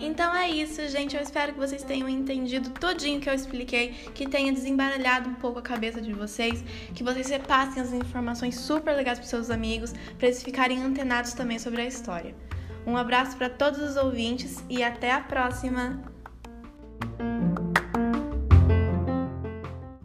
Então é isso, gente. Eu espero que vocês tenham entendido tudinho que eu expliquei, que tenha desembaralhado um pouco a cabeça de vocês, que vocês repassem as informações super legais para seus amigos, para eles ficarem antenados também sobre a história. Um abraço para todos os ouvintes e até a próxima!